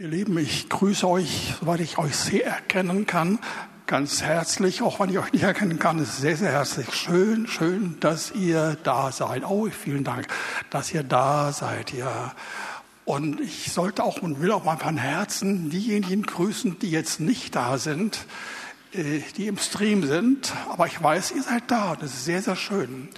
Ihr Lieben, ich grüße euch, soweit ich euch sehr erkennen kann, ganz herzlich, auch wenn ich euch nicht erkennen kann, ist sehr, sehr herzlich. Schön, schön, dass ihr da seid. Oh, vielen Dank, dass ihr da seid, ja. Und ich sollte auch und will auch mal von Herzen diejenigen grüßen, die jetzt nicht da sind, äh, die im Stream sind. Aber ich weiß, ihr seid da. Das ist sehr, sehr schön.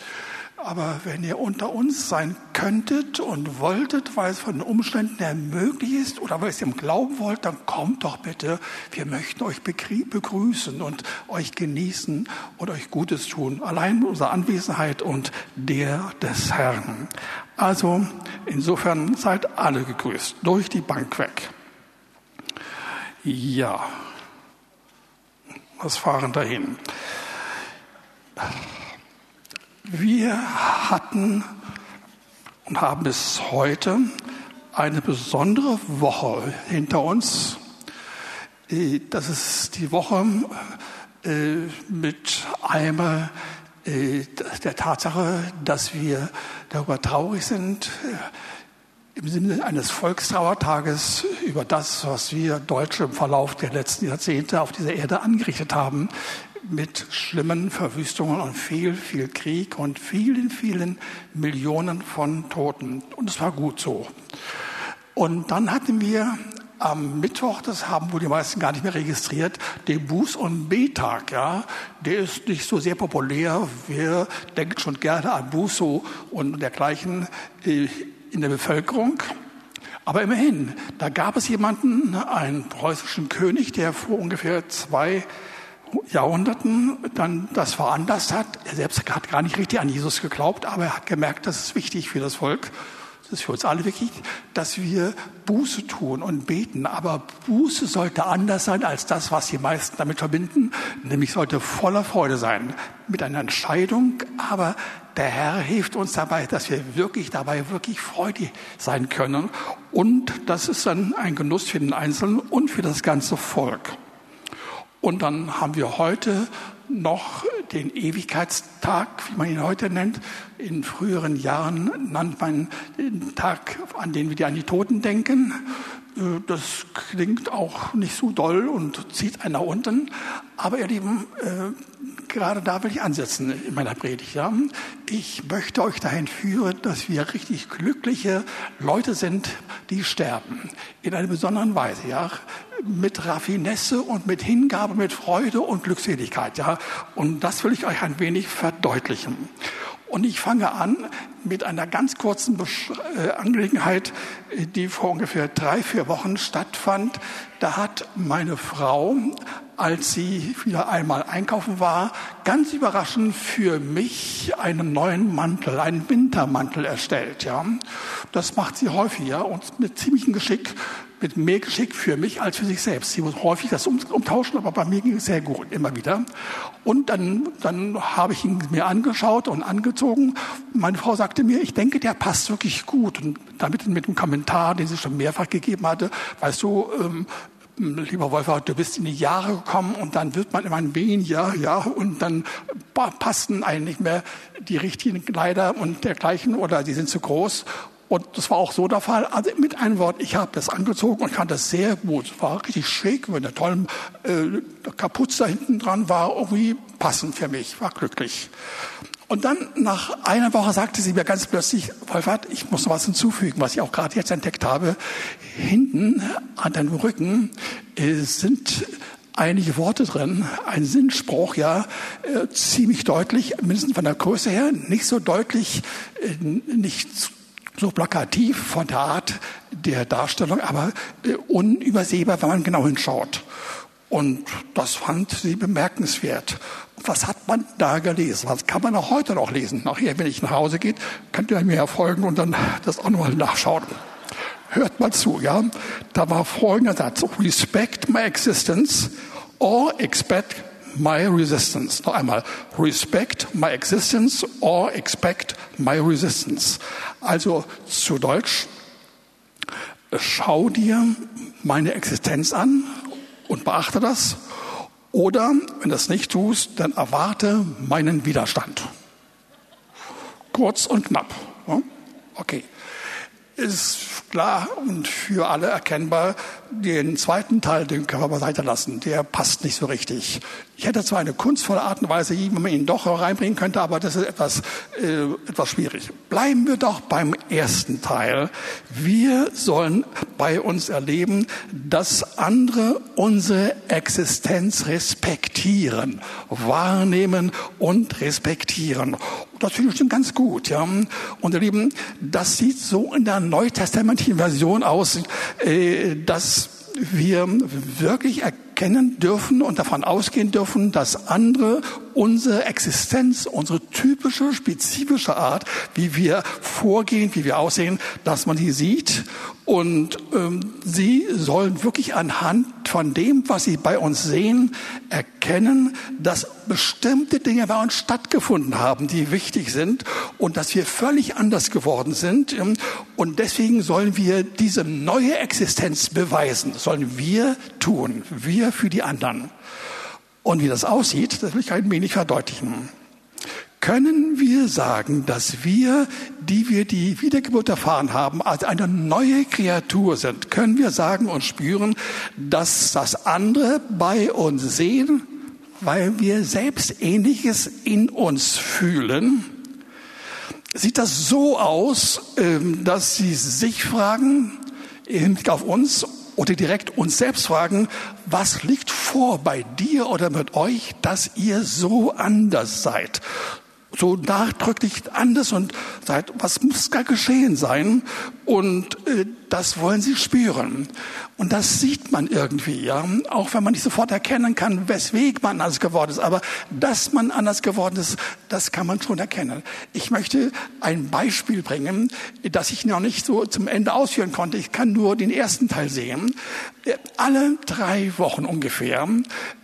Aber wenn ihr unter uns sein könntet und wolltet, weil es von den Umständen her möglich ist oder weil ihr es im Glauben wollt, dann kommt doch bitte. Wir möchten euch begrüßen und euch genießen und euch Gutes tun. Allein unsere Anwesenheit und der des Herrn. Also insofern seid alle gegrüßt. Durch die Bank weg. Ja. Was fahren dahin? Wir hatten und haben bis heute eine besondere Woche hinter uns. Äh, das ist die Woche äh, mit einmal äh, der Tatsache, dass wir darüber traurig sind, im Sinne eines Volkstrauertages über das, was wir Deutsche im Verlauf der letzten Jahrzehnte auf dieser Erde angerichtet haben, mit schlimmen Verwüstungen und viel, viel Krieg und vielen, vielen Millionen von Toten. Und es war gut so. Und dann hatten wir am Mittwoch, das haben wohl die meisten gar nicht mehr registriert, den Buß- und B-Tag. Ja, der ist nicht so sehr populär. Wir denken schon gerne an Bußo und dergleichen äh, in der Bevölkerung. Aber immerhin, da gab es jemanden, einen preußischen König, der vor ungefähr zwei Jahrhunderten dann das veranlasst hat. Er selbst hat gar nicht richtig an Jesus geglaubt, aber er hat gemerkt, das ist wichtig für das Volk. Das ist für uns alle wichtig, dass wir Buße tun und beten. Aber Buße sollte anders sein als das, was die meisten damit verbinden. Nämlich sollte voller Freude sein. Mit einer Entscheidung. Aber der Herr hilft uns dabei, dass wir wirklich dabei wirklich freudig sein können. Und das ist dann ein Genuss für den Einzelnen und für das ganze Volk. Und dann haben wir heute noch den Ewigkeitstag, wie man ihn heute nennt. In früheren Jahren nannte man den Tag, an den wir an die Toten denken. Äh, das klingt auch nicht so doll und zieht einen nach unten. Aber ihr Lieben, äh, gerade da will ich ansetzen in meiner Predigt. Ich möchte euch dahin führen, dass wir richtig glückliche Leute sind, die sterben. In einer besonderen Weise. Ja? Mit Raffinesse und mit Hingabe, mit Freude und Glückseligkeit. Ja? Und das will ich euch ein wenig verdeutlichen. Und ich fange an mit einer ganz kurzen äh, Angelegenheit, die vor ungefähr drei, vier Wochen stattfand. Da hat meine Frau, als sie wieder einmal einkaufen war, ganz überraschend für mich einen neuen Mantel, einen Wintermantel erstellt. Ja, das macht sie häufiger und mit ziemlichem Geschick mit mehr Geschick für mich als für sich selbst. Sie muss häufig das umtauschen, aber bei mir ging es sehr gut, immer wieder. Und dann, dann habe ich ihn mir angeschaut und angezogen. Meine Frau sagte mir, ich denke, der passt wirklich gut. Und damit mit dem Kommentar, den sie schon mehrfach gegeben hatte, weißt du, ähm, lieber Wolfgang, du bist in die Jahre gekommen und dann wird man immer ein weniger, ja, und dann passen eigentlich mehr die richtigen Kleider und dergleichen oder die sind zu groß und das war auch so der Fall. Also mit einem Wort, ich habe das angezogen und fand das sehr gut. War richtig schick, mit einer tollen äh, Kapuze da hinten dran war irgendwie passend für mich, war glücklich. Und dann nach einer Woche sagte sie mir ganz plötzlich, Wolfert, ich muss noch was hinzufügen, was ich auch gerade jetzt entdeckt habe. Hinten an deinem Rücken äh, sind einige Worte drin, ein Sinnspruch, ja, äh, ziemlich deutlich, mindestens von der Größe her, nicht so deutlich, äh, nicht so plakativ von der Art der Darstellung, aber äh, unübersehbar, wenn man genau hinschaut. Und das fand sie bemerkenswert. Was hat man da gelesen? Was kann man auch heute noch lesen? Nachher, wenn ich nach Hause geht, könnt ihr mir folgen und dann das auch nochmal nachschauen. Hört mal zu, ja? Da war folgender Satz. Respect my existence or expect my resistance. Noch einmal, respect my existence or expect my resistance. Also zu Deutsch, schau dir meine Existenz an und beachte das. Oder, wenn du das nicht tust, dann erwarte meinen Widerstand. Kurz und knapp. Okay. Ist klar und für alle erkennbar, den zweiten Teil, den können wir beiseite lassen. Der passt nicht so richtig. Ich hätte zwar eine kunstvolle Art und Weise, wie man ihn doch reinbringen könnte, aber das ist etwas, äh, etwas schwierig. Bleiben wir doch beim ersten Teil. Wir sollen bei uns erleben, dass andere unsere Existenz respektieren, wahrnehmen und respektieren. Das finde ich schon ganz gut. Ja. Und ihr Lieben, das sieht so in der neutestamentlichen Version aus, äh, dass wir wirklich erkennen dürfen und davon ausgehen dürfen, dass andere unsere Existenz, unsere typische, spezifische Art, wie wir vorgehen, wie wir aussehen, dass man die sieht. Und ähm, sie sollen wirklich anhand von dem, was sie bei uns sehen, erkennen, dass bestimmte Dinge bei uns stattgefunden haben, die wichtig sind und dass wir völlig anders geworden sind. Und deswegen sollen wir diese neue Existenz beweisen, das sollen wir tun, wir für die anderen. Und wie das aussieht, das will ich ein wenig verdeutlichen. Können wir sagen, dass wir, die wir die Wiedergeburt erfahren haben, als eine neue Kreatur sind? Können wir sagen und spüren, dass das andere bei uns sehen, weil wir selbst Ähnliches in uns fühlen? Sieht das so aus, ähm, dass Sie sich fragen, im Hinblick auf uns, oder direkt uns selbst fragen, was liegt vor bei dir oder mit euch, dass ihr so anders seid? So nachdrücklich anders und sagt, was muss gar geschehen sein? Und äh, das wollen sie spüren. Und das sieht man irgendwie, ja. Auch wenn man nicht sofort erkennen kann, weswegen man anders geworden ist. Aber dass man anders geworden ist, das kann man schon erkennen. Ich möchte ein Beispiel bringen, das ich noch nicht so zum Ende ausführen konnte. Ich kann nur den ersten Teil sehen. Alle drei Wochen ungefähr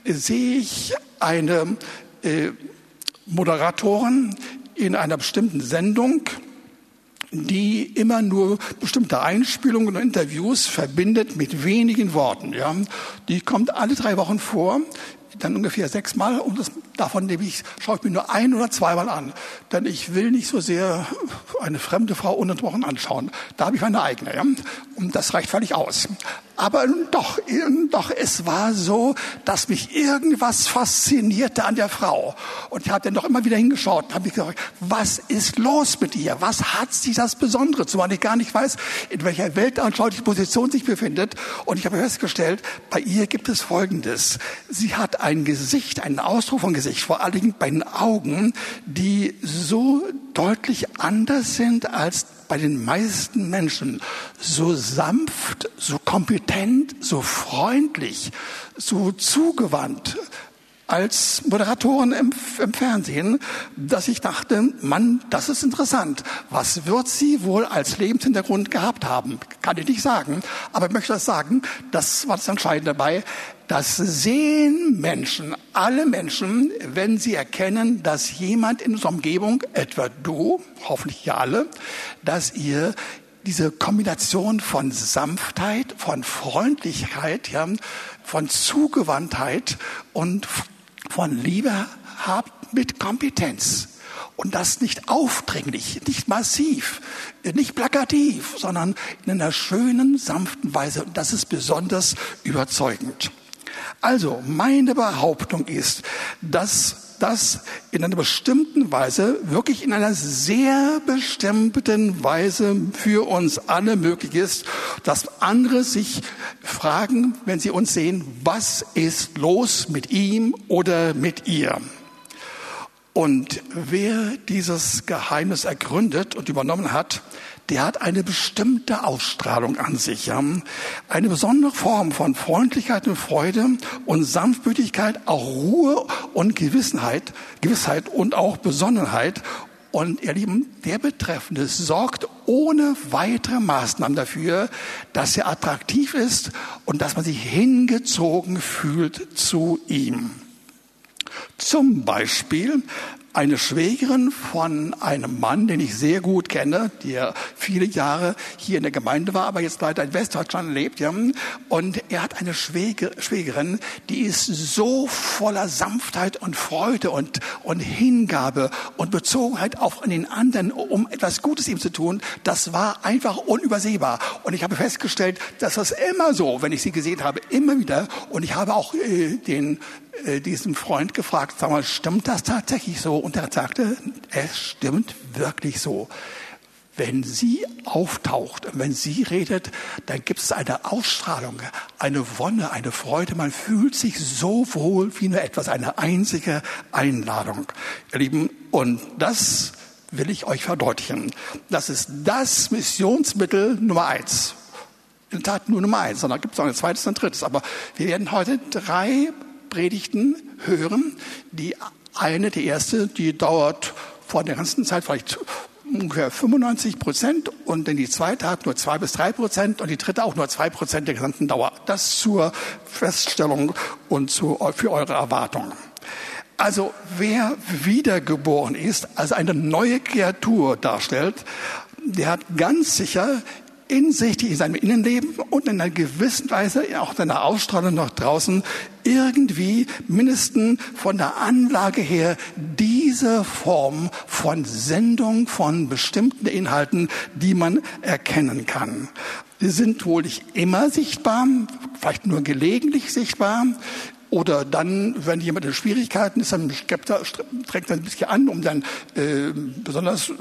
sehe ich eine äh, Moderatoren in einer bestimmten Sendung, die immer nur bestimmte Einspielungen und Interviews verbindet mit wenigen Worten. Ja. Die kommt alle drei Wochen vor, dann ungefähr sechsmal und das, davon nehme ich, schaue ich mir nur ein oder zweimal an. Denn ich will nicht so sehr eine fremde Frau ununterbrochen anschauen. Da habe ich meine eigene. Ja. Und das reicht völlig aus. Aber doch, doch, es war so, dass mich irgendwas faszinierte an der Frau. Und ich habe dann doch immer wieder hingeschaut und habe mich gesagt, was ist los mit ihr? Was hat sie das Besondere? Zumal ich gar nicht weiß, in welcher weltanschaulichen Position sich befindet. Und ich habe festgestellt, bei ihr gibt es Folgendes. Sie hat ein Gesicht, einen Ausdruck von Gesicht, vor allen Dingen bei den Augen, die so deutlich anders sind als bei den meisten Menschen. So sanft, so kompetent, so freundlich, so zugewandt als Moderatorin im, im, Fernsehen, dass ich dachte, Mann, das ist interessant. Was wird sie wohl als Lebenshintergrund gehabt haben? Kann ich nicht sagen. Aber ich möchte das sagen, das war das Entscheidende dabei. Das sehen Menschen, alle Menschen, wenn sie erkennen, dass jemand in unserer Umgebung, etwa du, hoffentlich ja alle, dass ihr diese Kombination von Sanftheit, von Freundlichkeit, ja, von Zugewandtheit und von Liebe habt mit Kompetenz. Und das nicht aufdringlich, nicht massiv, nicht plakativ, sondern in einer schönen, sanften Weise. Und das ist besonders überzeugend. Also, meine Behauptung ist, dass das in einer bestimmten Weise, wirklich in einer sehr bestimmten Weise für uns alle möglich ist, dass andere sich fragen, wenn sie uns sehen, was ist los mit ihm oder mit ihr? Und wer dieses Geheimnis ergründet und übernommen hat, der hat eine bestimmte Ausstrahlung an sich. Eine besondere Form von Freundlichkeit und Freude und Sanftmütigkeit, auch Ruhe und Gewissenheit, Gewissheit und auch Besonnenheit. Und ihr Lieben, der Betreffende sorgt ohne weitere Maßnahmen dafür, dass er attraktiv ist und dass man sich hingezogen fühlt zu ihm. Zum Beispiel eine Schwägerin von einem Mann, den ich sehr gut kenne, der viele Jahre hier in der Gemeinde war, aber jetzt leider in Westdeutschland lebt. Ja. Und er hat eine Schwäger, Schwägerin, die ist so voller Sanftheit und Freude und, und Hingabe und Bezogenheit auf den anderen, um etwas Gutes ihm zu tun. Das war einfach unübersehbar. Und ich habe festgestellt, dass das immer so, wenn ich sie gesehen habe, immer wieder. Und ich habe auch äh, den äh, diesem Freund gefragt, sag mal, stimmt das tatsächlich so? Und er sagte, es stimmt wirklich so. Wenn sie auftaucht, wenn sie redet, dann gibt es eine Ausstrahlung, eine Wonne, eine Freude. Man fühlt sich so wohl wie nur etwas, eine einzige Einladung. Ihr Lieben, und das will ich euch verdeutlichen. Das ist das Missionsmittel Nummer eins. In der Tat nur Nummer eins, sondern gibt es noch ein zweites und ein drittes. Aber wir werden heute drei Predigten hören. Die eine, die erste, die dauert vor der ganzen Zeit vielleicht ungefähr 95 Prozent und dann die zweite hat nur zwei bis drei Prozent und die dritte auch nur zwei Prozent der gesamten Dauer. Das zur Feststellung und zu, für eure Erwartungen. Also wer wiedergeboren ist, also eine neue Kreatur darstellt, der hat ganz sicher in sich, die in seinem Innenleben und in einer gewissen Weise auch in seiner Ausstrahlung nach draußen irgendwie mindestens von der Anlage her diese Form von Sendung von bestimmten Inhalten, die man erkennen kann. Sie sind wohl nicht immer sichtbar, vielleicht nur gelegentlich sichtbar. Oder dann, wenn jemand in Schwierigkeiten ist, dann strengt er ein bisschen an, um dann äh, besonders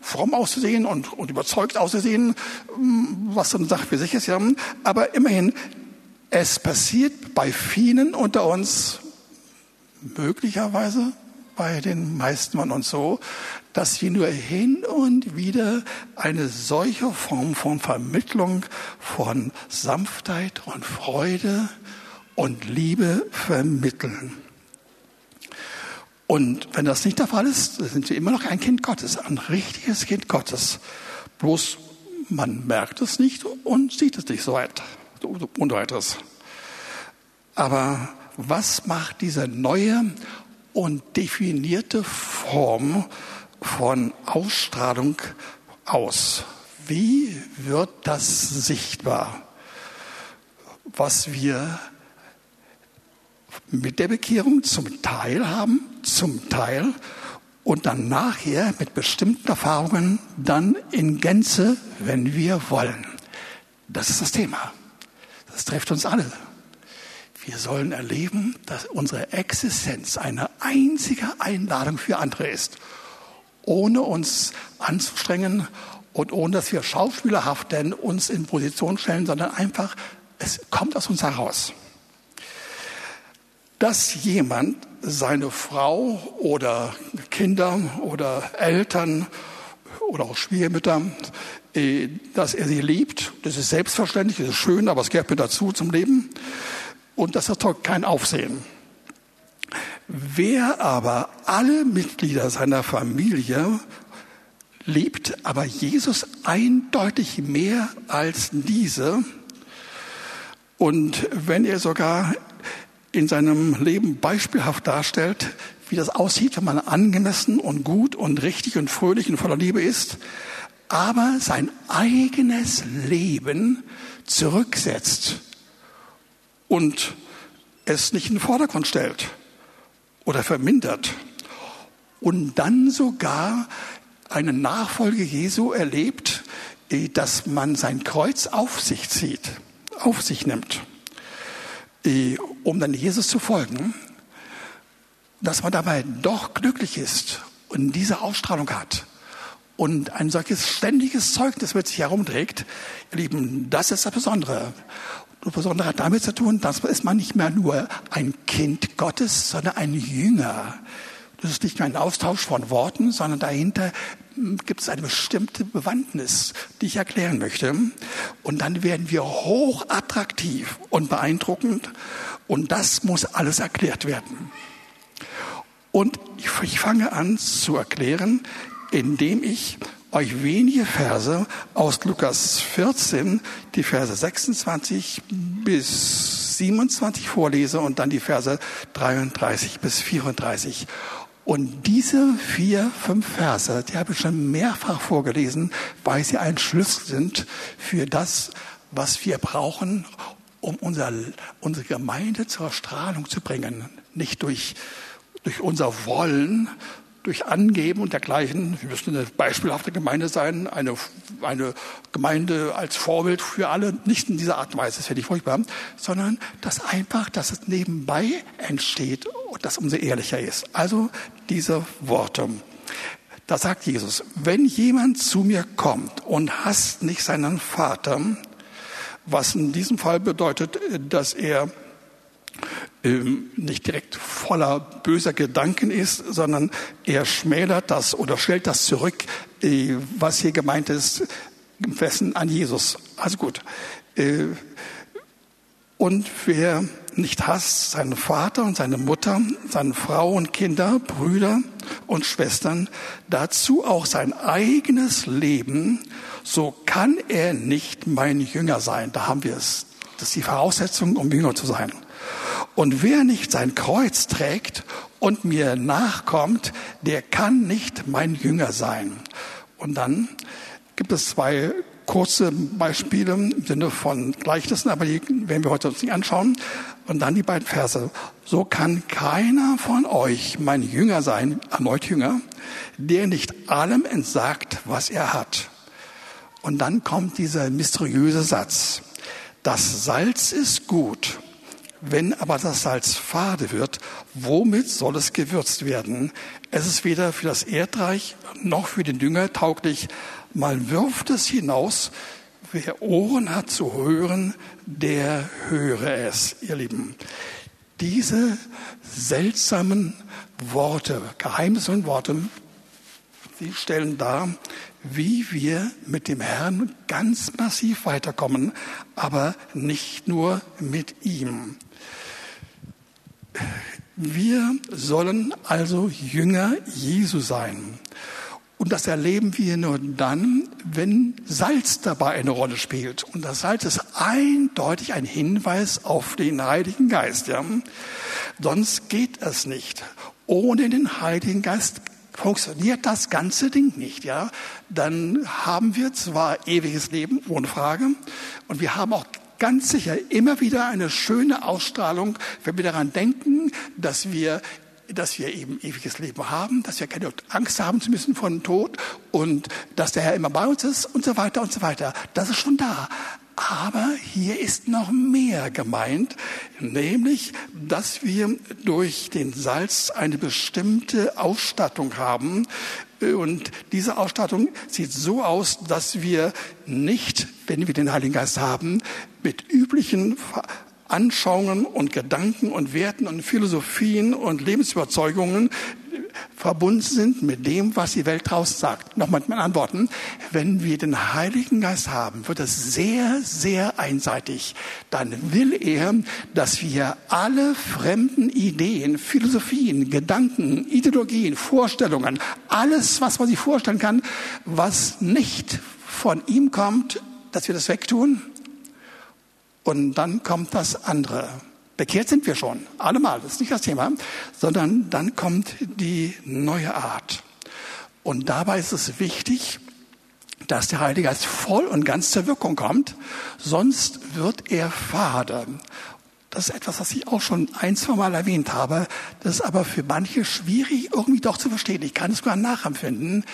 fromm auszusehen und, und überzeugt auszusehen, was eine Sache für sich ist. Ja. Aber immerhin, es passiert bei vielen unter uns, möglicherweise bei den meisten von uns so, dass wir nur hin und wieder eine solche Form von Vermittlung von Sanftheit und Freude und Liebe vermitteln. Und wenn das nicht der Fall ist, sind wir immer noch ein Kind Gottes, ein richtiges Kind Gottes. Bloß man merkt es nicht und sieht es nicht so weit, und weiteres. Aber was macht diese neue und definierte Form von Ausstrahlung aus? Wie wird das sichtbar, was wir mit der Bekehrung zum Teil haben, zum Teil und dann nachher mit bestimmten Erfahrungen dann in Gänze, wenn wir wollen. Das ist das Thema. Das trifft uns alle. Wir sollen erleben, dass unsere Existenz eine einzige Einladung für andere ist, ohne uns anzustrengen und ohne dass wir schauspielerhaft denn uns in Position stellen, sondern einfach, es kommt aus uns heraus dass jemand seine Frau oder Kinder oder Eltern oder auch Schwiegermütter, äh, dass er sie liebt. Das ist selbstverständlich, das ist schön, aber es gehört mir dazu zum Leben. Und das erzeugt kein Aufsehen. Wer aber alle Mitglieder seiner Familie liebt, aber Jesus eindeutig mehr als diese, und wenn er sogar in seinem Leben beispielhaft darstellt, wie das aussieht, wenn man angemessen und gut und richtig und fröhlich und voller Liebe ist, aber sein eigenes Leben zurücksetzt und es nicht in den Vordergrund stellt oder vermindert und dann sogar eine Nachfolge Jesu erlebt, eh, dass man sein Kreuz auf sich zieht, auf sich nimmt um dann Jesus zu folgen, dass man dabei doch glücklich ist und diese Ausstrahlung hat und ein solches ständiges Zeugnis mit sich herumträgt, ihr Lieben, das ist das Besondere. Das Besondere hat damit zu tun, dass ist man nicht mehr nur ein Kind Gottes, sondern ein Jünger. Das ist nicht nur ein Austausch von Worten, sondern dahinter gibt es eine bestimmte Bewandtnis, die ich erklären möchte. Und dann werden wir hoch attraktiv und beeindruckend. Und das muss alles erklärt werden. Und ich fange an zu erklären, indem ich euch wenige Verse aus Lukas 14, die Verse 26 bis 27 vorlese und dann die Verse 33 bis 34. Und diese vier, fünf Verse, die habe ich schon mehrfach vorgelesen, weil sie ein Schlüssel sind für das, was wir brauchen, um unser, unsere Gemeinde zur Strahlung zu bringen. Nicht durch, durch unser Wollen, durch Angeben und dergleichen. Wir müssen eine beispielhafte Gemeinde sein, eine, eine Gemeinde als Vorbild für alle, nicht in dieser Art und Weise, das finde ich furchtbar, sondern dass einfach, dass es nebenbei entsteht und das umso ehrlicher ist. Also diese Worte. Da sagt Jesus, wenn jemand zu mir kommt und hasst nicht seinen Vater, was in diesem Fall bedeutet, dass er nicht direkt voller böser Gedanken ist, sondern er schmälert das oder stellt das zurück, äh, was hier gemeint ist, im an Jesus. Also gut. Äh, und wer nicht hasst, seinen Vater und seine Mutter, seine Frau und Kinder, Brüder und Schwestern, dazu auch sein eigenes Leben, so kann er nicht mein Jünger sein. Da haben wir es. Das ist die Voraussetzung, um Jünger zu sein. Und wer nicht sein Kreuz trägt und mir nachkommt, der kann nicht mein Jünger sein. Und dann gibt es zwei kurze Beispiele im Sinne von Gleichnissen, aber die werden wir heute uns nicht anschauen. Und dann die beiden Verse. So kann keiner von euch mein Jünger sein, erneut Jünger, der nicht allem entsagt, was er hat. Und dann kommt dieser mysteriöse Satz. Das Salz ist gut, wenn aber das Salz fade wird, womit soll es gewürzt werden? Es ist weder für das Erdreich noch für den Dünger tauglich. Man wirft es hinaus. Wer Ohren hat zu hören, der höre es, ihr Lieben. Diese seltsamen Worte, geheimnisvollen Worte, sie stellen dar, wie wir mit dem Herrn ganz massiv weiterkommen, aber nicht nur mit ihm. Wir sollen also Jünger Jesu sein. Und das erleben wir nur dann, wenn Salz dabei eine Rolle spielt. Und das Salz ist eindeutig ein Hinweis auf den Heiligen Geist. Ja? Sonst geht es nicht. Ohne den Heiligen Geist funktioniert das ganze Ding nicht. Ja? Dann haben wir zwar ewiges Leben, ohne Frage, und wir haben auch ganz sicher immer wieder eine schöne Ausstrahlung, wenn wir daran denken, dass wir dass wir eben ewiges Leben haben, dass wir keine Angst haben zu müssen vor dem Tod und dass der Herr immer bei uns ist und so weiter und so weiter. Das ist schon da. Aber hier ist noch mehr gemeint, nämlich, dass wir durch den Salz eine bestimmte Ausstattung haben, und diese Ausstattung sieht so aus, dass wir nicht, wenn wir den Heiligen Geist haben, mit üblichen Anschauungen und Gedanken und Werten und Philosophien und Lebensüberzeugungen verbunden sind mit dem, was die Welt draußen sagt. Nochmal mit meinen Antworten. Wenn wir den Heiligen Geist haben, wird es sehr, sehr einseitig. Dann will er, dass wir alle fremden Ideen, Philosophien, Gedanken, Ideologien, Vorstellungen, alles, was man sich vorstellen kann, was nicht von ihm kommt, dass wir das wegtun. Und dann kommt das andere. Bekehrt sind wir schon, allemal, das ist nicht das Thema, sondern dann kommt die neue Art. Und dabei ist es wichtig, dass der Heilige Geist voll und ganz zur Wirkung kommt, sonst wird er fade. Das ist etwas, was ich auch schon ein, zwei Mal erwähnt habe. Das ist aber für manche schwierig irgendwie doch zu verstehen. Ich kann es sogar nachempfinden.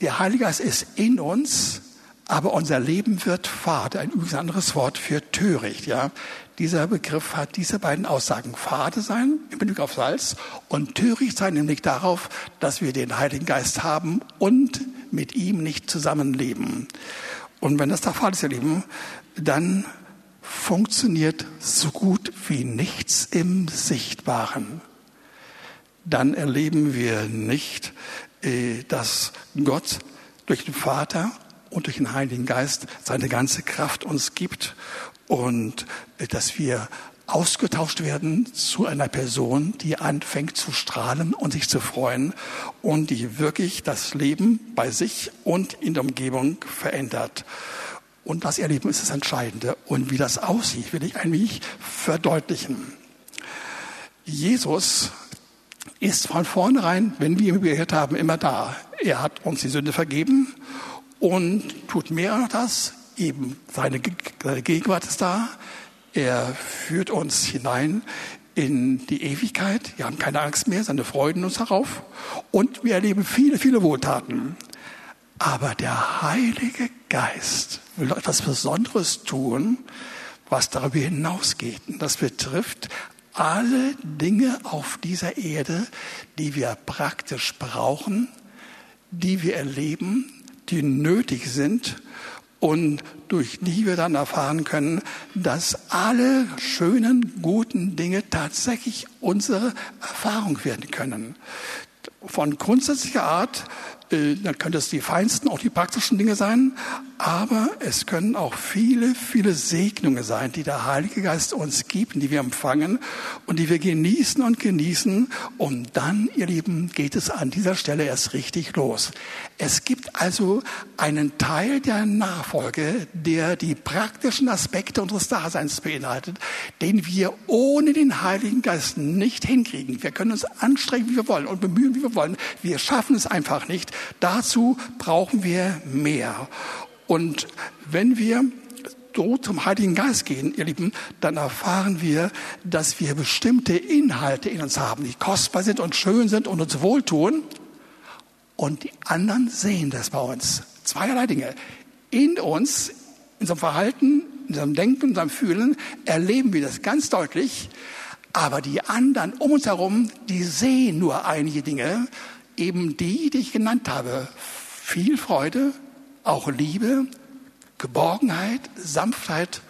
Der Heilige Geist ist in uns, aber unser Leben wird fade. Ein übrigens anderes Wort für töricht, ja. Dieser Begriff hat diese beiden Aussagen. Fade sein im Blick auf Salz und töricht sein im Blick darauf, dass wir den Heiligen Geist haben und mit ihm nicht zusammenleben. Und wenn das der Fall ist, ihr Lieben, dann funktioniert so gut wie nichts im Sichtbaren. Dann erleben wir nicht, äh, dass Gott durch den Vater und durch den Heiligen Geist seine ganze Kraft uns gibt und äh, dass wir ausgetauscht werden zu einer Person, die anfängt zu strahlen und sich zu freuen und die wirklich das Leben bei sich und in der Umgebung verändert. Und das Erleben ist das Entscheidende. Und wie das aussieht, will ich ein wenig verdeutlichen. Jesus ist von vornherein, wenn wir ihn gehört haben, immer da. Er hat uns die Sünde vergeben und tut mehr das. Eben seine, seine Gegenwart ist da. Er führt uns hinein in die Ewigkeit. Wir haben keine Angst mehr, seine Freuden uns herauf. Und wir erleben viele, viele Wohltaten. Aber der Heilige Geist will etwas Besonderes tun, was darüber hinausgeht. Und das betrifft alle Dinge auf dieser Erde, die wir praktisch brauchen, die wir erleben, die nötig sind und durch die wir dann erfahren können, dass alle schönen, guten Dinge tatsächlich unsere Erfahrung werden können. Von grundsätzlicher Art äh, dann können das die feinsten, auch die praktischen Dinge sein, aber es können auch viele, viele Segnungen sein, die der Heilige Geist uns gibt, die wir empfangen und die wir genießen und genießen. Und dann, ihr Lieben, geht es an dieser Stelle erst richtig los. Es gibt also einen Teil der Nachfolge, der die praktischen Aspekte unseres Daseins beinhaltet, den wir ohne den Heiligen Geist nicht hinkriegen. Wir können uns anstrengen, wie wir wollen und bemühen, wie wir wollen. Wir schaffen es einfach nicht. Dazu brauchen wir mehr. Und wenn wir so zum Heiligen Geist gehen, ihr Lieben, dann erfahren wir, dass wir bestimmte Inhalte in uns haben, die kostbar sind und schön sind und uns wohltun. Und die anderen sehen das bei uns. Zweierlei Dinge. In uns, in unserem Verhalten, in unserem Denken, in unserem Fühlen erleben wir das ganz deutlich. Aber die anderen um uns herum, die sehen nur einige Dinge eben die, die ich genannt habe. Viel Freude, auch Liebe, Geborgenheit, Sanftheit,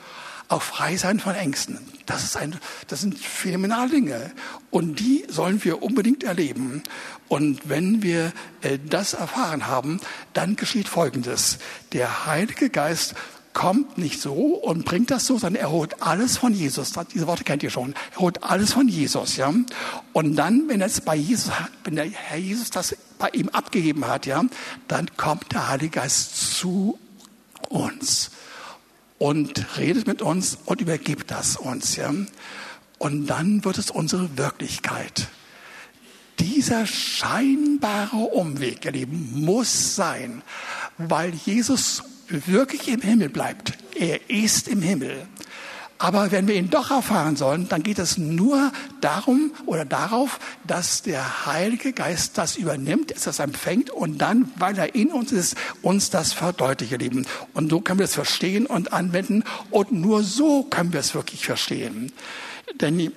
auch Freisein von Ängsten. Das, ist ein, das sind phänomenale Dinge. Und die sollen wir unbedingt erleben. Und wenn wir äh, das erfahren haben, dann geschieht Folgendes. Der Heilige Geist kommt nicht so und bringt das so, sondern er holt alles von Jesus. Diese Worte kennt ihr schon. Er holt alles von Jesus, ja. Und dann, wenn es bei Jesus, wenn der Herr Jesus das bei ihm abgegeben hat, ja, dann kommt der Heilige Geist zu uns und redet mit uns und übergibt das uns, ja. Und dann wird es unsere Wirklichkeit. Dieser scheinbare Umweg, ihr Lieben, muss sein, weil Jesus wirklich im Himmel bleibt. Er ist im Himmel. Aber wenn wir ihn doch erfahren sollen, dann geht es nur darum oder darauf, dass der Heilige Geist das übernimmt, es das empfängt und dann, weil er in uns ist, uns das verdeutlicht, ihr Lieben. Und so können wir es verstehen und anwenden und nur so können wir es wirklich verstehen. Denn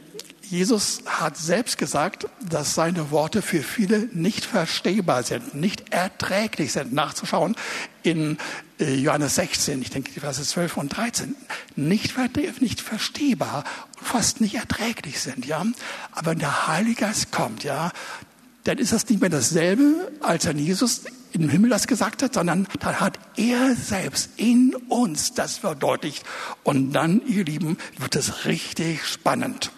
Jesus hat selbst gesagt, dass seine Worte für viele nicht verstehbar sind, nicht erträglich sind, nachzuschauen in äh, Johannes 16, ich denke die Verse 12 und 13, nicht, nicht verstehbar und fast nicht erträglich sind, ja. Aber wenn der Heilige Geist kommt, ja, dann ist das nicht mehr dasselbe, als an Jesus im Himmel das gesagt hat, sondern dann hat er selbst in uns das verdeutlicht. Und dann, ihr Lieben, wird es richtig spannend.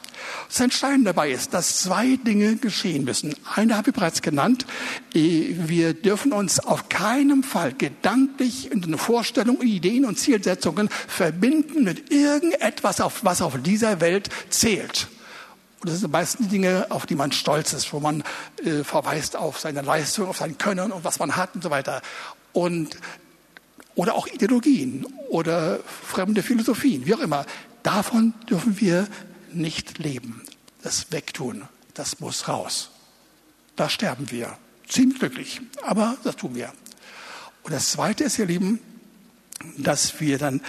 Das Entscheidende dabei ist, dass zwei Dinge geschehen müssen. Eine habe ich bereits genannt. Äh, wir dürfen uns auf keinen Fall gedanklich in eine Vorstellung, Ideen und Zielsetzungen verbinden mit irgendetwas, was auf dieser Welt zählt. Und das sind meistens Dinge, auf die man stolz ist, wo man äh, verweist auf seine Leistung, auf sein Können und was man hat und so weiter. Und, oder auch Ideologien oder fremde Philosophien, wie auch immer. Davon dürfen wir nicht leben. Das Wegtun, das muss raus. Da sterben wir. Ziemlich glücklich, aber das tun wir. Und das Zweite ist, ihr Lieben, dass wir dann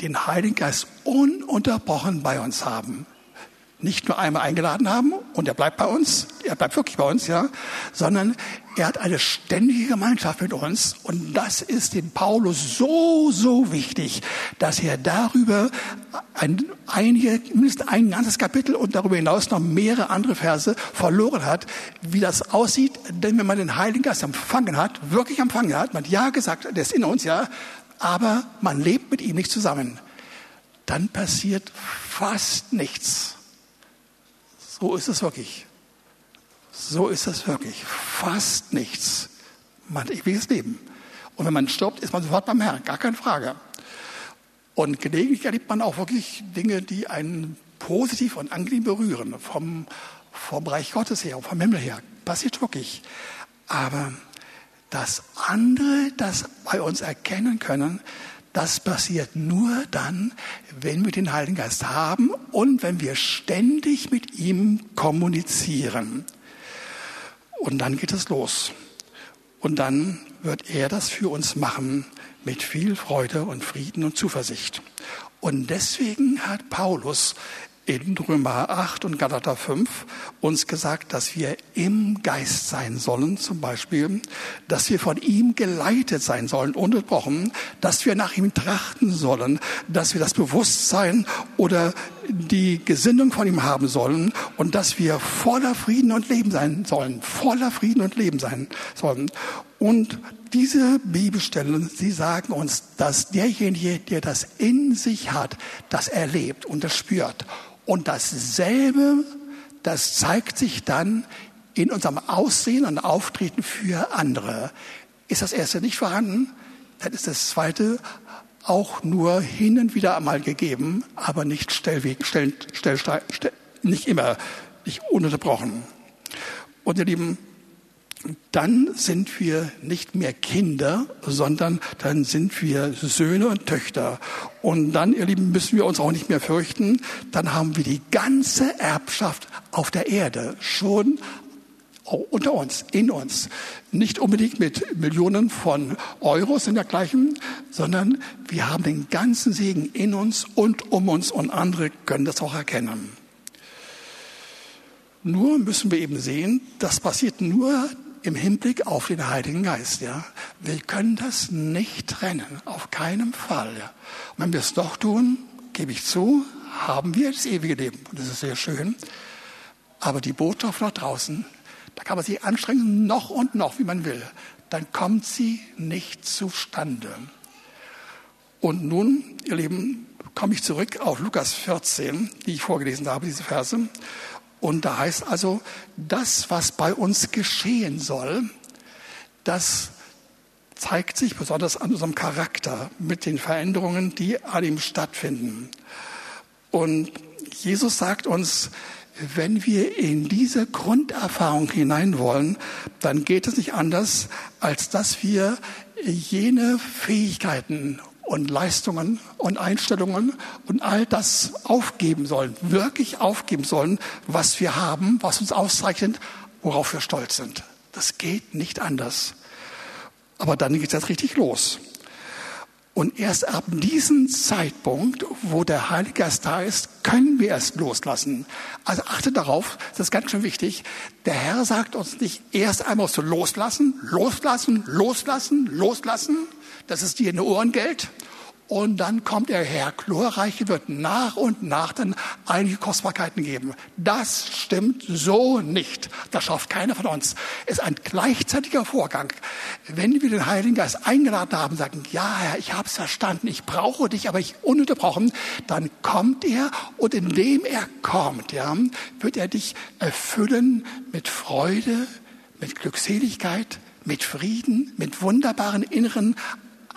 den Heiligen Geist ununterbrochen bei uns haben nicht nur einmal eingeladen haben und er bleibt bei uns, er bleibt wirklich bei uns, ja, sondern er hat eine ständige Gemeinschaft mit uns und das ist dem Paulus so, so wichtig, dass er darüber ein, einige, mindestens ein ganzes Kapitel und darüber hinaus noch mehrere andere Verse verloren hat, wie das aussieht, denn wenn man den Heiligen Geist empfangen hat, wirklich empfangen hat, man hat ja gesagt, der ist in uns, ja, aber man lebt mit ihm nicht zusammen, dann passiert fast nichts so ist es wirklich. So ist es wirklich. Fast nichts. Man hat ewiges Leben. Und wenn man stirbt, ist man sofort beim Herrn, gar keine Frage. Und gelegentlich erlebt man auch wirklich Dinge, die einen positiv und angenehm berühren. Vom, vom Reich Gottes her, vom Himmel her. Passiert wirklich. Aber das andere, das bei uns erkennen können, das passiert nur dann, wenn wir den Heiligen Geist haben und wenn wir ständig mit ihm kommunizieren. Und dann geht es los. Und dann wird er das für uns machen mit viel Freude und Frieden und Zuversicht. Und deswegen hat Paulus in Römer 8 und Galater 5 uns gesagt, dass wir im Geist sein sollen, zum Beispiel, dass wir von ihm geleitet sein sollen, ununterbrochen, dass wir nach ihm trachten sollen, dass wir das Bewusstsein oder die Gesinnung von ihm haben sollen und dass wir voller Frieden und Leben sein sollen, voller Frieden und Leben sein sollen. Und diese Bibelstellen, sie sagen uns, dass derjenige, der das in sich hat, das erlebt und das spürt und dasselbe, das zeigt sich dann in unserem Aussehen und Auftreten für andere. Ist das erste nicht vorhanden, dann ist das zweite auch nur hin und wieder einmal gegeben, aber nicht stellweg, stell, stell, stell, nicht immer, nicht ununterbrochen. Und ihr Lieben, dann sind wir nicht mehr Kinder, sondern dann sind wir Söhne und Töchter. Und dann, ihr Lieben, müssen wir uns auch nicht mehr fürchten. Dann haben wir die ganze Erbschaft auf der Erde schon unter uns, in uns. Nicht unbedingt mit Millionen von Euros in dergleichen, sondern wir haben den ganzen Segen in uns und um uns und andere können das auch erkennen. Nur müssen wir eben sehen, das passiert nur im Hinblick auf den Heiligen Geist. Ja. Wir können das nicht trennen, auf keinen Fall. Ja. Und wenn wir es doch tun, gebe ich zu, haben wir das ewige Leben. Und das ist sehr schön. Aber die Botschaft nach draußen, da kann man sich anstrengen, noch und noch, wie man will. Dann kommt sie nicht zustande. Und nun, ihr Lieben, komme ich zurück auf Lukas 14, die ich vorgelesen habe, diese Verse. Und da heißt also, das, was bei uns geschehen soll, das zeigt sich besonders an unserem Charakter mit den Veränderungen, die an ihm stattfinden. Und Jesus sagt uns, wenn wir in diese Grunderfahrung hinein wollen, dann geht es nicht anders, als dass wir jene Fähigkeiten und Leistungen und Einstellungen und all das aufgeben sollen, wirklich aufgeben sollen, was wir haben, was uns auszeichnet, worauf wir stolz sind. Das geht nicht anders. Aber dann geht jetzt richtig los. Und erst ab diesem Zeitpunkt, wo der Heilige Geist da ist, können wir es loslassen. Also achtet darauf, das ist ganz schön wichtig. Der Herr sagt uns nicht erst einmal so loslassen, loslassen, loslassen, loslassen, dass es dir in den Ohren gilt. Und dann kommt der Herr Chlorreiche, wird nach und nach dann einige Kostbarkeiten geben. Das stimmt so nicht. Das schafft keiner von uns. Es ist ein gleichzeitiger Vorgang. Wenn wir den Heiligen Geist eingeladen haben, sagen, ja Herr, ich habe es verstanden, ich brauche dich, aber ich ununterbrochen, dann kommt er und indem er kommt, ja, wird er dich erfüllen mit Freude, mit Glückseligkeit, mit Frieden, mit wunderbaren inneren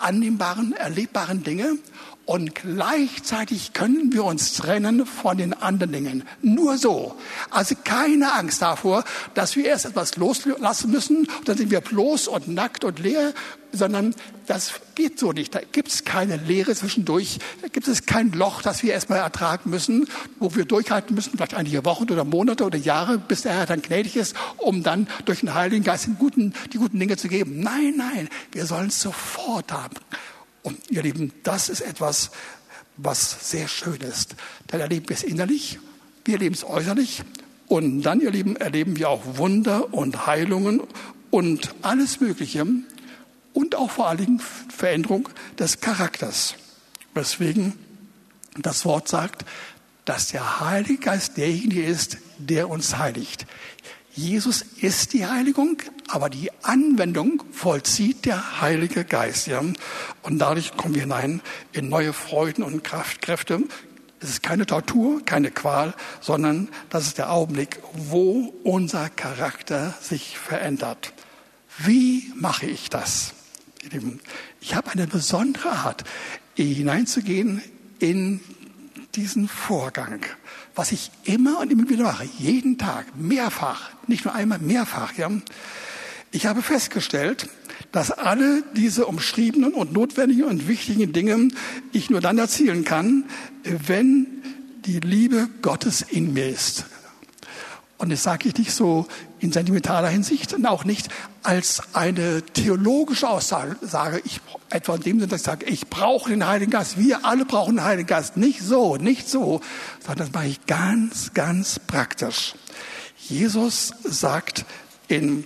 annehmbaren, erlebbaren Dinge und gleichzeitig können wir uns trennen von den anderen Dingen. Nur so. Also keine Angst davor, dass wir erst etwas loslassen müssen, dann sind wir bloß und nackt und leer, sondern das geht so nicht. Da gibt es keine Leere zwischendurch, da gibt es kein Loch, das wir erstmal ertragen müssen, wo wir durchhalten müssen, vielleicht einige Wochen oder Monate oder Jahre, bis der Herr dann gnädig ist, um dann durch den Heiligen Geist den guten, die guten Dinge zu geben. Nein, nein, wir sollen es sofort haben. Und ihr Lieben, das ist etwas, was sehr schön ist. Dann erleben wir es innerlich, wir erleben es äußerlich und dann, ihr Lieben, erleben wir auch Wunder und Heilungen und alles Mögliche und auch vor allen Dingen Veränderung des Charakters. Weswegen das Wort sagt, dass der Heilige Geist derjenige ist, der uns heiligt. Jesus ist die Heiligung, aber die Anwendung vollzieht der Heilige Geist. Ja? Und dadurch kommen wir hinein in neue Freuden und Kraftkräfte. Es ist keine Tortur, keine Qual, sondern das ist der Augenblick, wo unser Charakter sich verändert. Wie mache ich das? Ich habe eine besondere Art, hineinzugehen in diesen Vorgang, was ich immer und immer wieder mache, jeden Tag, mehrfach, nicht nur einmal, mehrfach, ja. Ich habe festgestellt, dass alle diese umschriebenen und notwendigen und wichtigen Dinge ich nur dann erzielen kann, wenn die Liebe Gottes in mir ist. Und das sage ich nicht so in sentimentaler Hinsicht und auch nicht als eine theologische Aussage, sage ich etwa in dem Sinne, dass ich sage, ich brauche den Heiligen Geist, wir alle brauchen den Heiligen Geist. Nicht so, nicht so, sondern das mache ich ganz, ganz praktisch. Jesus sagt in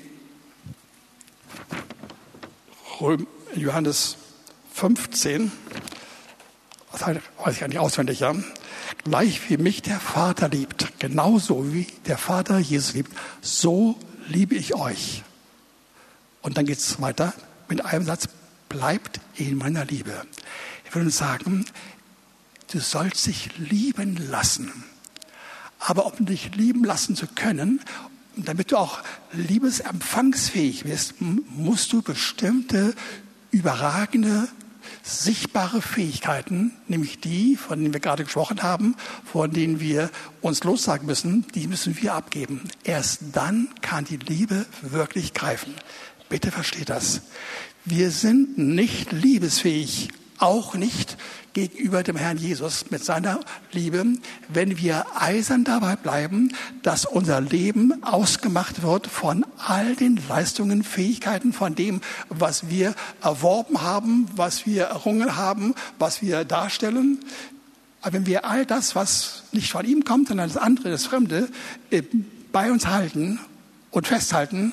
Johannes 15, das weiß ich nicht auswendig, ja, gleich wie mich der Vater liebt, genauso wie der Vater Jesus liebt, so liebe ich euch. Und dann geht es weiter mit einem Satz, bleibt in meiner Liebe. Ich würde sagen, du sollst dich lieben lassen. Aber um dich lieben lassen zu können, damit du auch liebesempfangsfähig bist, musst du bestimmte überragende sichtbare Fähigkeiten, nämlich die, von denen wir gerade gesprochen haben, von denen wir uns lossagen müssen, die müssen wir abgeben. Erst dann kann die Liebe wirklich greifen. Bitte versteht das. Wir sind nicht liebesfähig, auch nicht gegenüber dem Herrn Jesus mit seiner Liebe, wenn wir eisern dabei bleiben, dass unser Leben ausgemacht wird von all den Leistungen, Fähigkeiten, von dem, was wir erworben haben, was wir errungen haben, was wir darstellen. Aber wenn wir all das, was nicht von ihm kommt, sondern das andere, das Fremde, äh, bei uns halten und festhalten,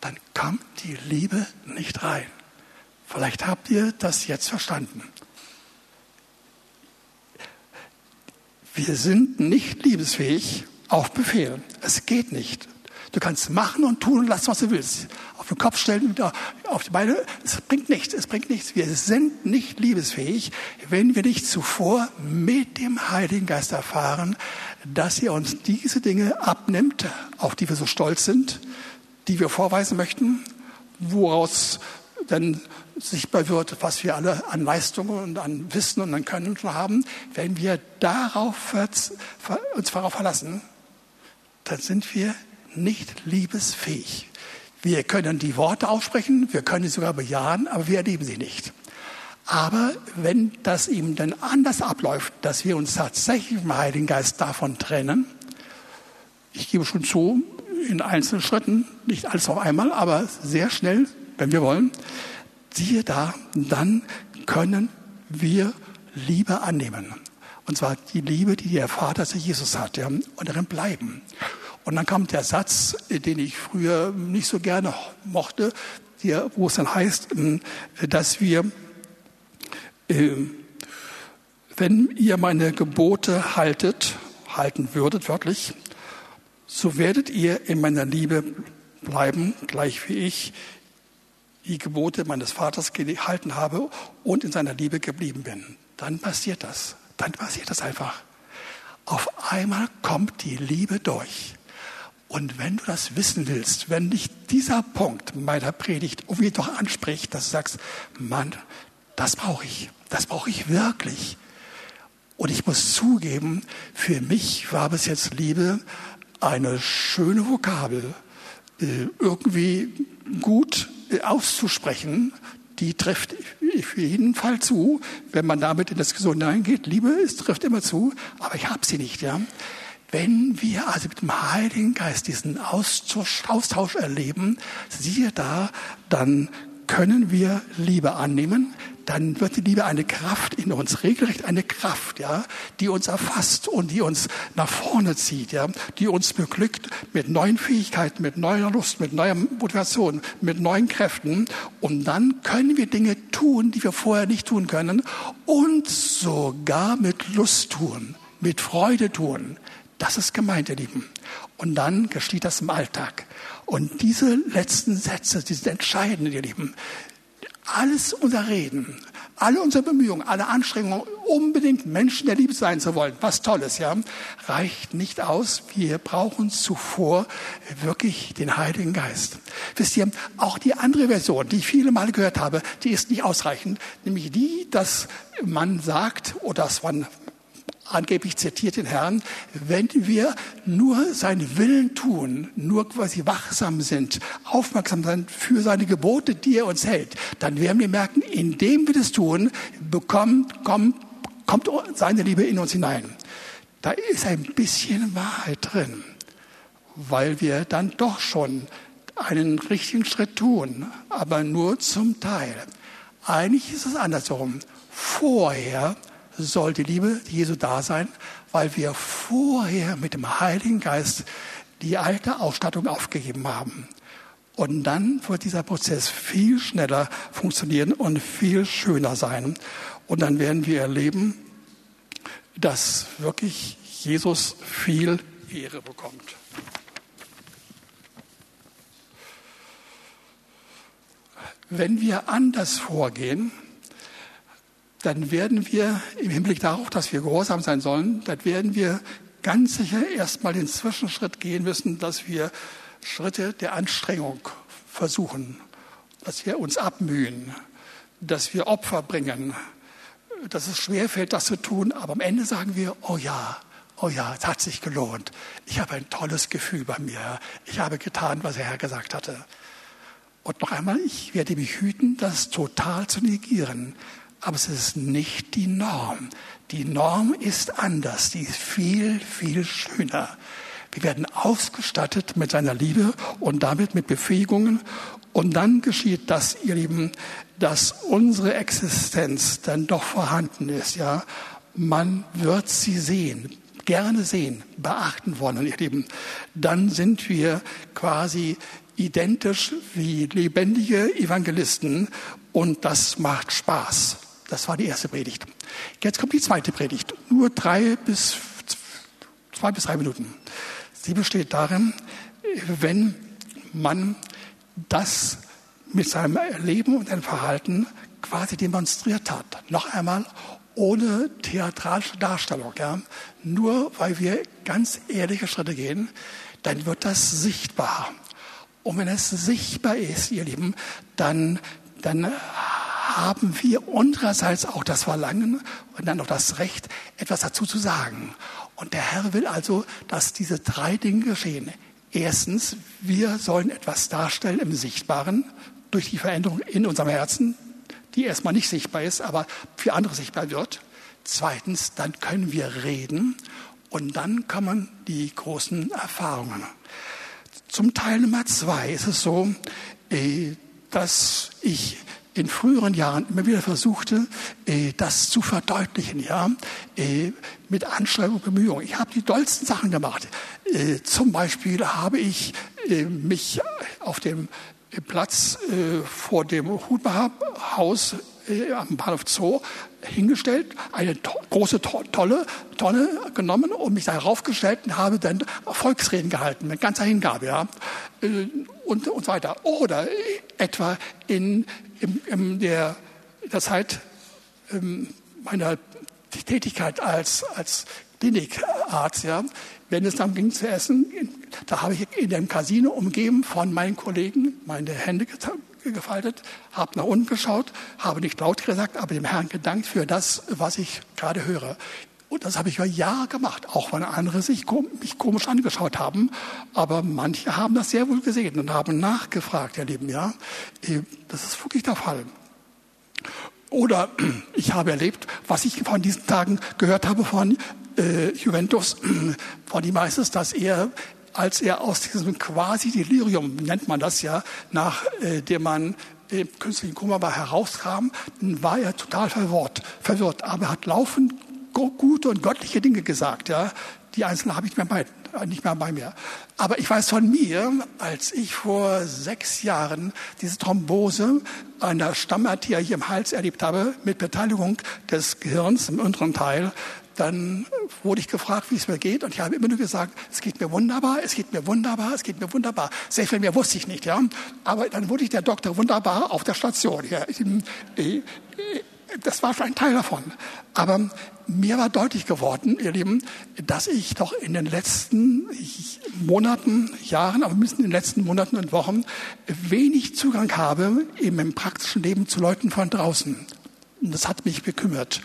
dann kommt die Liebe nicht rein. Vielleicht habt ihr das jetzt verstanden. Wir sind nicht liebesfähig auf Befehl. Es geht nicht. Du kannst machen und tun und lassen, was du willst. Auf den Kopf stellen, auf die Beine. Es bringt nichts. Es bringt nichts. Wir sind nicht liebesfähig, wenn wir nicht zuvor mit dem Heiligen Geist erfahren, dass er uns diese Dinge abnimmt, auf die wir so stolz sind, die wir vorweisen möchten, woraus dann sichtbar wird, was wir alle an Leistungen und an Wissen und an Können schon haben, wenn wir darauf, uns darauf verlassen, dann sind wir nicht liebesfähig. Wir können die Worte aussprechen, wir können sie sogar bejahen, aber wir erleben sie nicht. Aber wenn das eben dann anders abläuft, dass wir uns tatsächlich im Heiligen Geist davon trennen, ich gebe schon zu, in einzelnen Schritten, nicht alles auf einmal, aber sehr schnell, wenn wir wollen, siehe da, dann können wir Liebe annehmen. Und zwar die Liebe, die der Vater zu Jesus hat, ja, und darin bleiben. Und dann kommt der Satz, den ich früher nicht so gerne mochte, der, wo es dann heißt, ähm, dass wir, äh, wenn ihr meine Gebote haltet, halten würdet, wörtlich, so werdet ihr in meiner Liebe bleiben, gleich wie ich die Gebote meines Vaters gehalten habe und in seiner Liebe geblieben bin. Dann passiert das. Dann passiert das einfach. Auf einmal kommt die Liebe durch. Und wenn du das wissen willst, wenn dich dieser Punkt meiner Predigt irgendwie doch anspricht, dass du sagst, Mann, das brauche ich, das brauche ich wirklich. Und ich muss zugeben, für mich war bis jetzt Liebe eine schöne Vokabel, äh, irgendwie gut auszusprechen, die trifft für jeden Fall zu, wenn man damit in das Diskussion hineingeht. Liebe es trifft immer zu, aber ich habe sie nicht. Ja, wenn wir also mit dem Heiligen Geist diesen Austausch, Austausch erleben, siehe da, dann können wir Liebe annehmen, dann wird die Liebe eine Kraft in uns, regelrecht eine Kraft, ja, die uns erfasst und die uns nach vorne zieht, ja, die uns beglückt mit neuen Fähigkeiten, mit neuer Lust, mit neuer Motivation, mit neuen Kräften. Und dann können wir Dinge tun, die wir vorher nicht tun können und sogar mit Lust tun, mit Freude tun. Das ist gemeint, ihr Lieben. Und dann geschieht das im Alltag. Und diese letzten Sätze, diese entscheidenden, ihr Lieben, alles unser Reden, alle unsere Bemühungen, alle Anstrengungen, unbedingt Menschen der Liebe sein zu wollen, was Tolles, ja, reicht nicht aus. Wir brauchen zuvor wirklich den Heiligen Geist. Wisst ihr, auch die andere Version, die ich viele Male gehört habe, die ist nicht ausreichend, nämlich die, dass man sagt oder dass man angeblich zitiert den Herrn, wenn wir nur seinen Willen tun, nur quasi wachsam sind, aufmerksam sind für seine Gebote, die er uns hält, dann werden wir merken, indem wir das tun, bekommt, kommt, kommt seine Liebe in uns hinein. Da ist ein bisschen Wahrheit drin, weil wir dann doch schon einen richtigen Schritt tun, aber nur zum Teil. Eigentlich ist es andersherum. Vorher soll die Liebe Jesu da sein, weil wir vorher mit dem Heiligen Geist die alte Ausstattung aufgegeben haben. Und dann wird dieser Prozess viel schneller funktionieren und viel schöner sein. Und dann werden wir erleben, dass wirklich Jesus viel Ehre bekommt. Wenn wir anders vorgehen, dann werden wir im Hinblick darauf, dass wir gehorsam sein sollen, dann werden wir ganz sicher erstmal den Zwischenschritt gehen müssen, dass wir Schritte der Anstrengung versuchen, dass wir uns abmühen, dass wir Opfer bringen, dass es schwerfällt, das zu tun, aber am Ende sagen wir, oh ja, oh ja, es hat sich gelohnt. Ich habe ein tolles Gefühl bei mir. Ich habe getan, was der Herr gesagt hatte. Und noch einmal, ich werde mich hüten, das total zu negieren aber es ist nicht die Norm. Die Norm ist anders, die ist viel, viel schöner. Wir werden ausgestattet mit seiner Liebe und damit mit Befähigungen. Und dann geschieht das, ihr Lieben, dass unsere Existenz dann doch vorhanden ist, ja. Man wird sie sehen, gerne sehen, beachten wollen, ihr Lieben. Dann sind wir quasi identisch wie lebendige Evangelisten und das macht Spaß. Das war die erste Predigt. Jetzt kommt die zweite Predigt. Nur drei bis zwei bis drei Minuten. Sie besteht darin, wenn man das mit seinem Leben und seinem Verhalten quasi demonstriert hat. Noch einmal ohne theatralische Darstellung. Ja. Nur weil wir ganz ehrliche Schritte gehen, dann wird das sichtbar. Und wenn es sichtbar ist, ihr Lieben, dann, dann haben wir unsererseits auch das Verlangen und dann auch das Recht, etwas dazu zu sagen. Und der Herr will also, dass diese drei Dinge geschehen. Erstens, wir sollen etwas darstellen im Sichtbaren durch die Veränderung in unserem Herzen, die erstmal nicht sichtbar ist, aber für andere sichtbar wird. Zweitens, dann können wir reden und dann kommen die großen Erfahrungen. Zum Teil Nummer zwei ist es so, äh, dass ich in früheren Jahren immer wieder versuchte, äh, das zu verdeutlichen, ja, äh, mit Anstrengung und Bemühung. Ich habe die dollsten Sachen gemacht. Äh, zum Beispiel habe ich mich auf dem Platz vor dem Hutmacherhaus am Bahnhof Zoo hingestellt, eine to große to tolle Tonne genommen und mich da raufgestellt und habe dann Volksreden gehalten mit ganzer Hingabe, ja, und, und so weiter. Oder etwa in in, in der, der Zeit ähm, meiner Tätigkeit als, als Klinikarzt, ja, wenn es dann ging zu essen, da habe ich in dem Casino umgeben von meinen Kollegen meine Hände gefaltet, habe nach unten geschaut, habe nicht laut gesagt, aber dem Herrn gedankt für das, was ich gerade höre. Und das habe ich über Jahre gemacht, auch wenn andere sich mich komisch angeschaut haben. Aber manche haben das sehr wohl gesehen und haben nachgefragt, ihr Lieben, ja. Äh, das ist wirklich der Fall. Oder ich habe erlebt, was ich von diesen Tagen gehört habe von äh, Juventus, von ihm heißt es, dass er als er aus diesem quasi Delirium, nennt man das ja, nach äh, dem man im künstlichen Koma war, herauskam, war er total verwirrt, verwirrt. Aber er hat laufend gute und göttliche Dinge gesagt. Ja. Die Einzelnen habe ich nicht mehr, bei, nicht mehr bei mir. Aber ich weiß von mir, als ich vor sechs Jahren diese Thrombose einer Stammarterie im Hals erlebt habe, mit Beteiligung des Gehirns im unteren Teil, dann wurde ich gefragt, wie es mir geht, und ich habe immer nur gesagt, es geht mir wunderbar, es geht mir wunderbar, es geht mir wunderbar. Sehr viel mehr wusste ich nicht, ja. Aber dann wurde ich der Doktor wunderbar auf der Station. Ja. Das war schon ein Teil davon. Aber mir war deutlich geworden, ihr Lieben, dass ich doch in den letzten Monaten, Jahren, aber mindestens in den letzten Monaten und Wochen wenig Zugang habe im praktischen Leben zu Leuten von draußen. Und das hat mich bekümmert.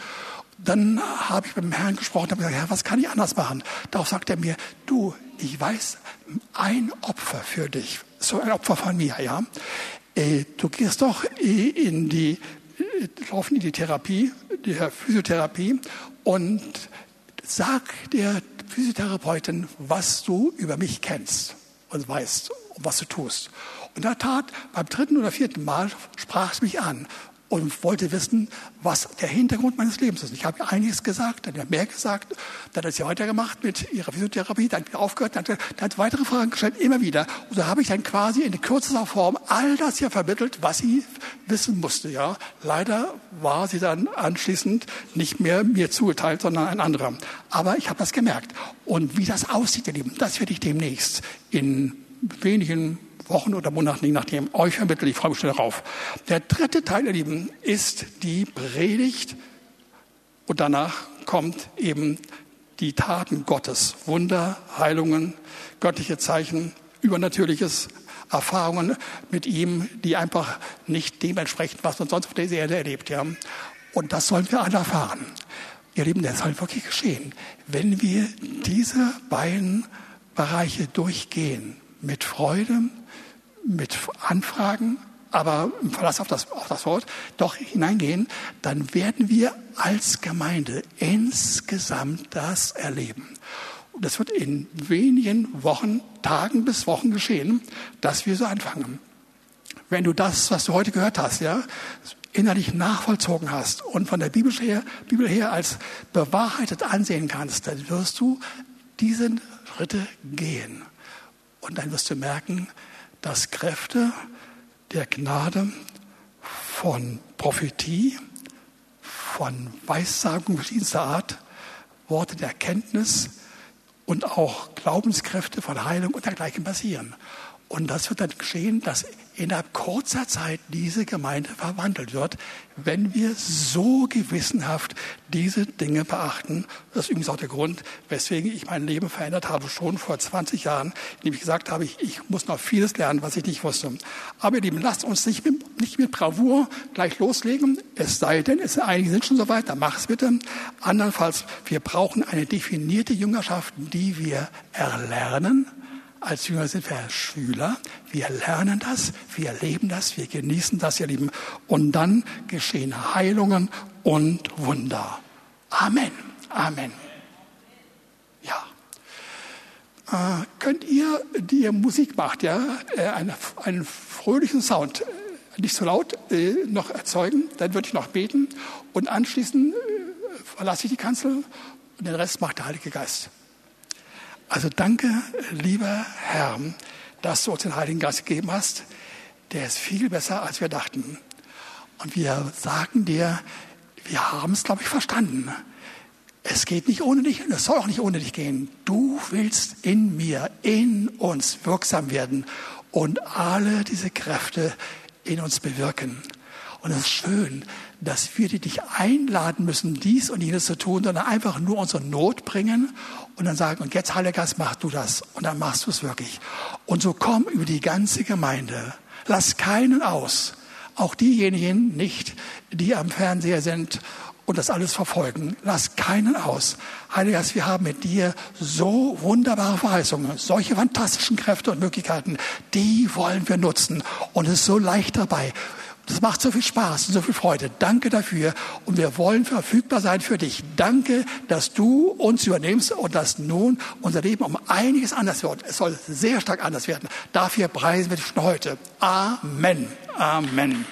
Dann habe ich mit dem Herrn gesprochen und gesagt, Herr, was kann ich anders machen? Darauf sagt er mir, du, ich weiß, ein Opfer für dich, so ein Opfer von mir, ja. Äh, du gehst doch in die, laufen in die Therapie, die Physiotherapie und sag der Physiotherapeutin, was du über mich kennst und weißt und was du tust. Und der Tat, beim dritten oder vierten Mal sprach es mich an und wollte wissen, was der Hintergrund meines Lebens ist. Ich habe einiges gesagt, dann mehr gesagt, dann hat sie weitergemacht mit ihrer Physiotherapie, dann hat wieder aufgehört, dann hat, hat weitere Fragen gestellt, immer wieder. Und da habe ich dann quasi in kürzester Form all das hier vermittelt, was sie wissen musste. Ja, leider war sie dann anschließend nicht mehr mir zugeteilt, sondern ein anderer. Aber ich habe das gemerkt. Und wie das aussieht, ihr Lieben, das werde ich demnächst in wenigen Wochen oder Monaten, je nachdem, euch vermitteln. Ich freue mich schon darauf. Der dritte Teil, ihr Lieben, ist die Predigt. Und danach kommt eben die Taten Gottes. Wunder, Heilungen, göttliche Zeichen, übernatürliches Erfahrungen mit ihm, die einfach nicht dementsprechend, was man sonst auf der Erde erlebt. Ja. Und das sollen wir alle erfahren. Ihr Lieben, das soll wirklich geschehen. Wenn wir diese beiden Bereiche durchgehen, mit Freude, mit Anfragen, aber im Verlass auf das, auf das Wort, doch hineingehen, dann werden wir als Gemeinde insgesamt das erleben. Und das wird in wenigen Wochen, Tagen bis Wochen geschehen, dass wir so anfangen. Wenn du das, was du heute gehört hast, ja, innerlich nachvollzogen hast und von der Bibel her, Bibel her als bewahrheitet ansehen kannst, dann wirst du diesen Schritte gehen. Und dann wirst du merken, dass Kräfte der Gnade von Prophetie, von Weissagung verschiedenster Art, Worte der Erkenntnis und auch Glaubenskräfte von Heilung und dergleichen passieren. Und das wird dann geschehen, dass innerhalb kurzer Zeit diese Gemeinde verwandelt wird, wenn wir so gewissenhaft diese Dinge beachten. Das ist übrigens auch der Grund, weswegen ich mein Leben verändert habe, schon vor 20 Jahren, indem ich gesagt habe, ich, ich muss noch vieles lernen, was ich nicht wusste. Aber ihr Lieben, lasst uns nicht mit, nicht mit Bravour gleich loslegen, es sei denn, es einige sind schon soweit, dann mach es bitte. Andernfalls, wir brauchen eine definierte Jüngerschaft, die wir erlernen, als Jünger sind wir Schüler. Wir lernen das, wir erleben das, wir genießen das, ihr Lieben. Und dann geschehen Heilungen und Wunder. Amen. Amen. Ja. Äh, könnt ihr, die ihr Musik macht, ja, äh, einen, einen fröhlichen Sound, äh, nicht so laut, äh, noch erzeugen? Dann würde ich noch beten und anschließend äh, verlasse ich die Kanzel und den Rest macht der Heilige Geist. Also danke, lieber Herr, dass du uns den Heiligen Geist gegeben hast. Der ist viel besser, als wir dachten. Und wir sagen dir, wir haben es, glaube ich, verstanden. Es geht nicht ohne dich und es soll auch nicht ohne dich gehen. Du willst in mir, in uns wirksam werden und alle diese Kräfte in uns bewirken. Und es ist schön, dass wir dich einladen müssen, dies und jenes zu tun, sondern einfach nur unsere Not bringen und dann sagen, und jetzt, Heiliger Geist, mach du das. Und dann machst du es wirklich. Und so komm über die ganze Gemeinde. Lass keinen aus. Auch diejenigen nicht, die am Fernseher sind und das alles verfolgen. Lass keinen aus. Heiliger Geist, wir haben mit dir so wunderbare Verheißungen, solche fantastischen Kräfte und Möglichkeiten, die wollen wir nutzen. Und es ist so leicht dabei. Das macht so viel Spaß und so viel Freude. Danke dafür. Und wir wollen verfügbar sein für dich. Danke, dass du uns übernimmst und dass nun unser Leben um einiges anders wird. Es soll sehr stark anders werden. Dafür preisen wir dich schon heute. Amen. Amen.